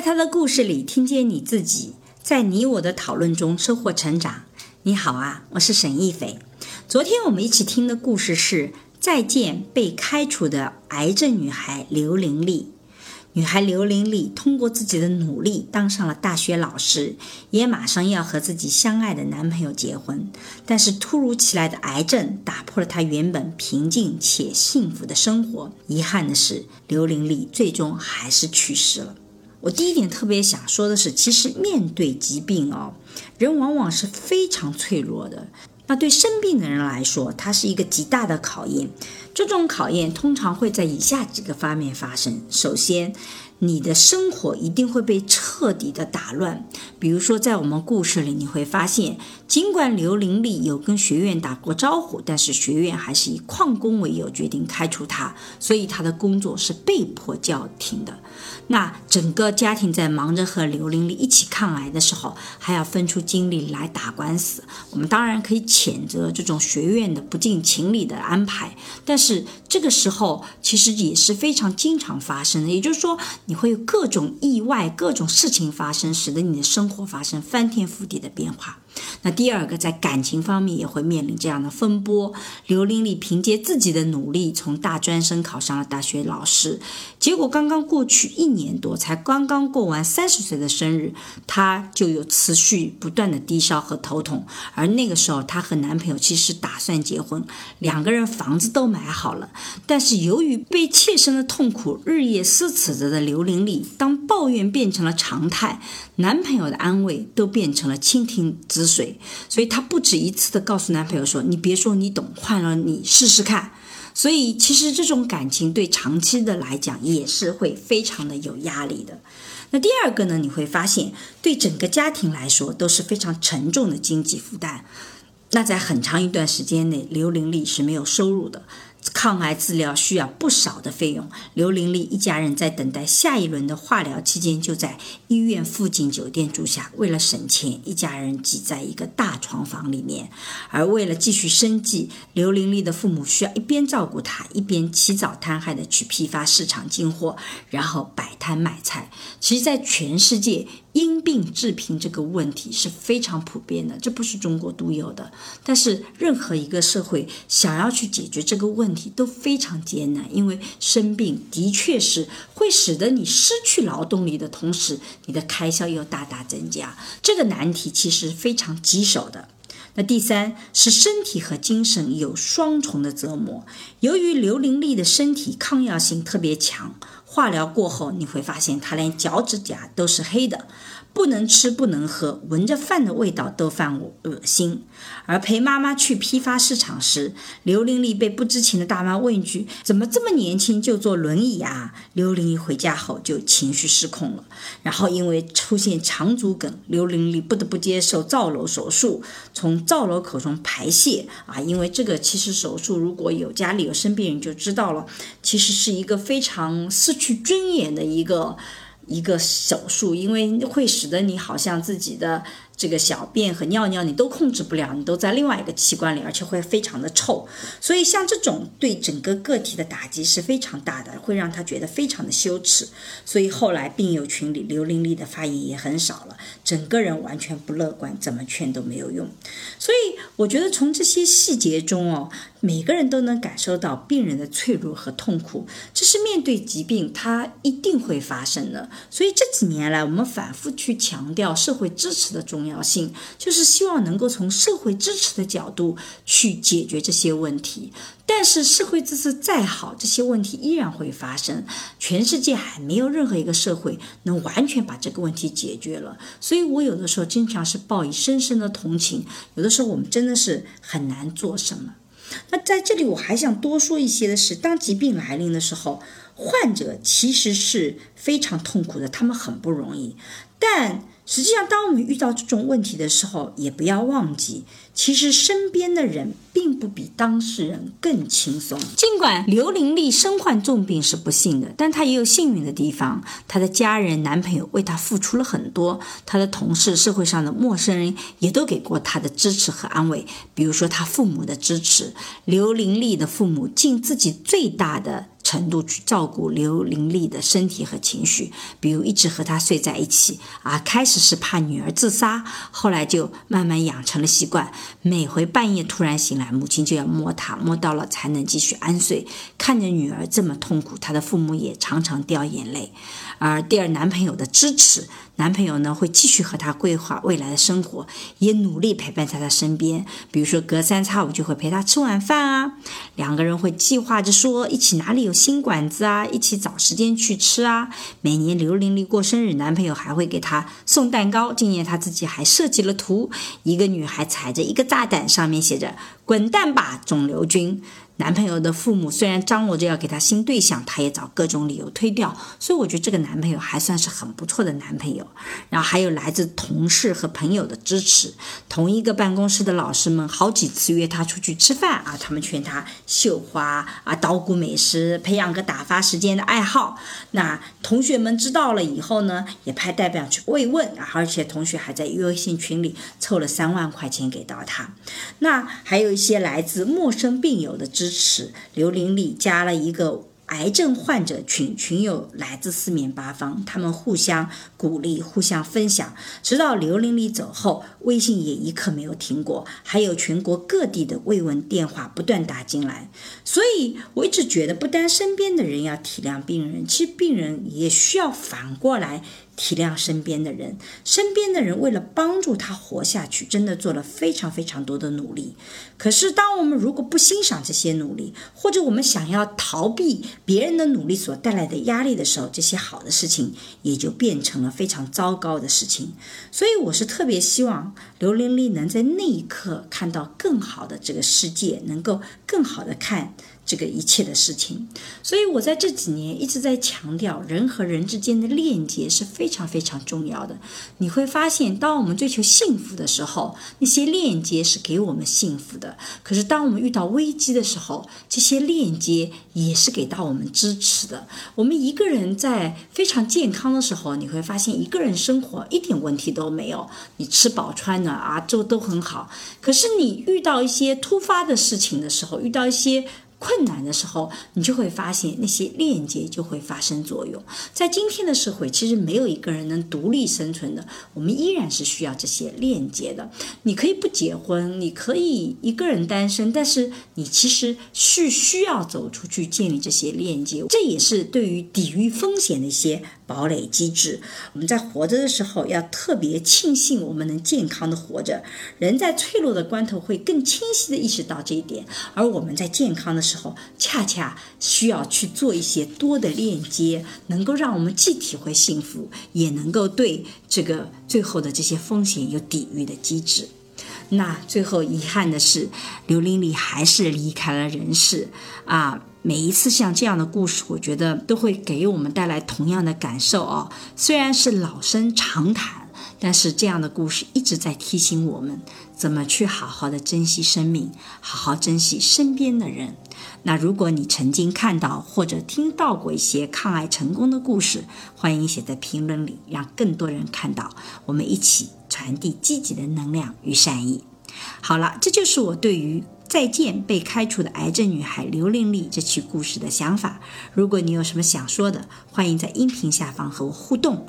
在他的故事里听见你自己，在你我的讨论中收获成长。你好啊，我是沈亦斐。昨天我们一起听的故事是《再见被开除的癌症女孩刘玲丽》。女孩刘玲丽通过自己的努力当上了大学老师，也马上要和自己相爱的男朋友结婚。但是突如其来的癌症打破了她原本平静且幸福的生活。遗憾的是，刘玲丽最终还是去世了。我第一点特别想说的是，其实面对疾病哦，人往往是非常脆弱的。那对生病的人来说，它是一个极大的考验。这种考验通常会在以下几个方面发生：首先，你的生活一定会被彻底的打乱。比如说，在我们故事里，你会发现，尽管刘玲丽有跟学院打过招呼，但是学院还是以旷工为由决定开除她，所以她的工作是被迫叫停的。那整个家庭在忙着和刘玲丽一起抗癌的时候，还要分出精力来打官司。我们当然可以谴责这种学院的不近情理的安排，但是这个时候其实也是非常经常发生的。也就是说，你会有各种意外、各种事情发生，使得你的生活发生翻天覆地的变化。那第二个，在感情方面也会面临这样的风波。刘玲丽凭借自己的努力，从大专生考上了大学老师，结果刚刚过去一年多，才刚刚过完三十岁的生日，她就有持续不断的低烧和头痛。而那个时候，她和男朋友其实打算结婚，两个人房子都买好了，但是由于被切身的痛苦日夜撕扯着的刘玲丽，当抱怨变成了常态，男朋友的安慰都变成了蜻蜓止水。所以她不止一次的告诉男朋友说：“你别说你懂，换了你试试看。”所以其实这种感情对长期的来讲也是会非常的有压力的。那第二个呢，你会发现对整个家庭来说都是非常沉重的经济负担。那在很长一段时间内，刘玲丽是没有收入的。抗癌治疗需要不少的费用，刘玲丽一家人在等待下一轮的化疗期间，就在医院附近酒店住下。为了省钱，一家人挤在一个大床房里面。而为了继续生计，刘玲丽的父母需要一边照顾她，一边起早贪黑的去批发市场进货，然后摆摊卖菜。其实，在全世界。因病致贫这个问题是非常普遍的，这不是中国独有的。但是任何一个社会想要去解决这个问题都非常艰难，因为生病的确是会使得你失去劳动力的同时，你的开销又大大增加。这个难题其实非常棘手的。那第三是身体和精神有双重的折磨。由于刘玲丽的身体抗药性特别强。化疗过后，你会发现他连脚趾甲都是黑的，不能吃不能喝，闻着饭的味道都犯恶心。而陪妈妈去批发市场时，刘玲丽被不知情的大妈问一句：“怎么这么年轻就坐轮椅啊？”刘玲丽回家后就情绪失控了，然后因为出现肠阻梗，刘玲丽不得不接受造瘘手术，从造瘘口中排泄啊。因为这个其实手术如果有家里有生病人就知道了，其实是一个非常失去尊严的一个一个手术，因为会使得你好像自己的。这个小便和尿尿你都控制不了，你都在另外一个器官里，而且会非常的臭。所以像这种对整个个体的打击是非常大的，会让他觉得非常的羞耻。所以后来病友群里刘玲丽的发言也很少了，整个人完全不乐观，怎么劝都没有用。所以我觉得从这些细节中哦，每个人都能感受到病人的脆弱和痛苦，这是面对疾病它一定会发生的。所以这几年来，我们反复去强调社会支持的重要。性就是希望能够从社会支持的角度去解决这些问题，但是社会支持再好，这些问题依然会发生。全世界还没有任何一个社会能完全把这个问题解决了，所以我有的时候经常是报以深深的同情。有的时候我们真的是很难做什么。那在这里我还想多说一些的是，当疾病来临的时候，患者其实是非常痛苦的，他们很不容易，但。实际上，当我们遇到这种问题的时候，也不要忘记，其实身边的人并不比当事人更轻松。尽管刘玲丽身患重病是不幸的，但她也有幸运的地方。她的家人、男朋友为她付出了很多，她的同事、社会上的陌生人也都给过她的支持和安慰。比如说，她父母的支持，刘玲丽的父母尽自己最大的。程度去照顾刘玲丽的身体和情绪，比如一直和她睡在一起啊。开始是怕女儿自杀，后来就慢慢养成了习惯，每回半夜突然醒来，母亲就要摸她，摸到了才能继续安睡。看着女儿这么痛苦，她的父母也常常掉眼泪。而第二，男朋友的支持。男朋友呢会继续和她规划未来的生活，也努力陪伴在她身边。比如说隔三差五就会陪她吃晚饭啊，两个人会计划着说一起哪里有新馆子啊，一起找时间去吃啊。每年刘玲玲过生日，男朋友还会给她送蛋糕。今年她自己还设计了图，一个女孩踩着一个炸弹，上面写着“滚蛋吧，肿瘤君”。男朋友的父母虽然张罗着要给他新对象，他也找各种理由推掉，所以我觉得这个男朋友还算是很不错的男朋友。然后还有来自同事和朋友的支持，同一个办公室的老师们好几次约他出去吃饭啊，他们劝他绣花啊，捣鼓美食，培养个打发时间的爱好。那同学们知道了以后呢，也派代表去慰问，而且同学还在微信群里凑了三万块钱给到他。那还有一些来自陌生病友的支。支持刘玲丽加了一个癌症患者群，群友来自四面八方，他们互相鼓励，互相分享。直到刘玲丽走后，微信也一刻没有停过，还有全国各地的慰问电话不断打进来。所以我一直觉得，不单身边的人要体谅病人，其实病人也需要反过来。体谅身边的人，身边的人为了帮助他活下去，真的做了非常非常多的努力。可是，当我们如果不欣赏这些努力，或者我们想要逃避别人的努力所带来的压力的时候，这些好的事情也就变成了非常糟糕的事情。所以，我是特别希望刘玲丽能在那一刻看到更好的这个世界，能够更好的看。这个一切的事情，所以我在这几年一直在强调，人和人之间的链接是非常非常重要的。你会发现，当我们追求幸福的时候，那些链接是给我们幸福的；可是当我们遇到危机的时候，这些链接也是给到我们支持的。我们一个人在非常健康的时候，你会发现一个人生活一点问题都没有，你吃饱穿暖啊，就都很好。可是你遇到一些突发的事情的时候，遇到一些。困难的时候，你就会发现那些链接就会发生作用。在今天的社会，其实没有一个人能独立生存的，我们依然是需要这些链接的。你可以不结婚，你可以一个人单身，但是你其实是需要走出去建立这些链接。这也是对于抵御风险的一些堡垒机制。我们在活着的时候，要特别庆幸我们能健康的活着。人在脆弱的关头会更清晰的意识到这一点，而我们在健康的。时候，恰恰需要去做一些多的链接，能够让我们既体会幸福，也能够对这个最后的这些风险有抵御的机制。那最后遗憾的是，刘玲丽还是离开了人世啊！每一次像这样的故事，我觉得都会给我们带来同样的感受哦。虽然是老生常谈。但是这样的故事一直在提醒我们，怎么去好好的珍惜生命，好好珍惜身边的人。那如果你曾经看到或者听到过一些抗癌成功的故事，欢迎写在评论里，让更多人看到。我们一起传递积极的能量与善意。好了，这就是我对于再见被开除的癌症女孩刘玲丽这期故事的想法。如果你有什么想说的，欢迎在音频下方和我互动。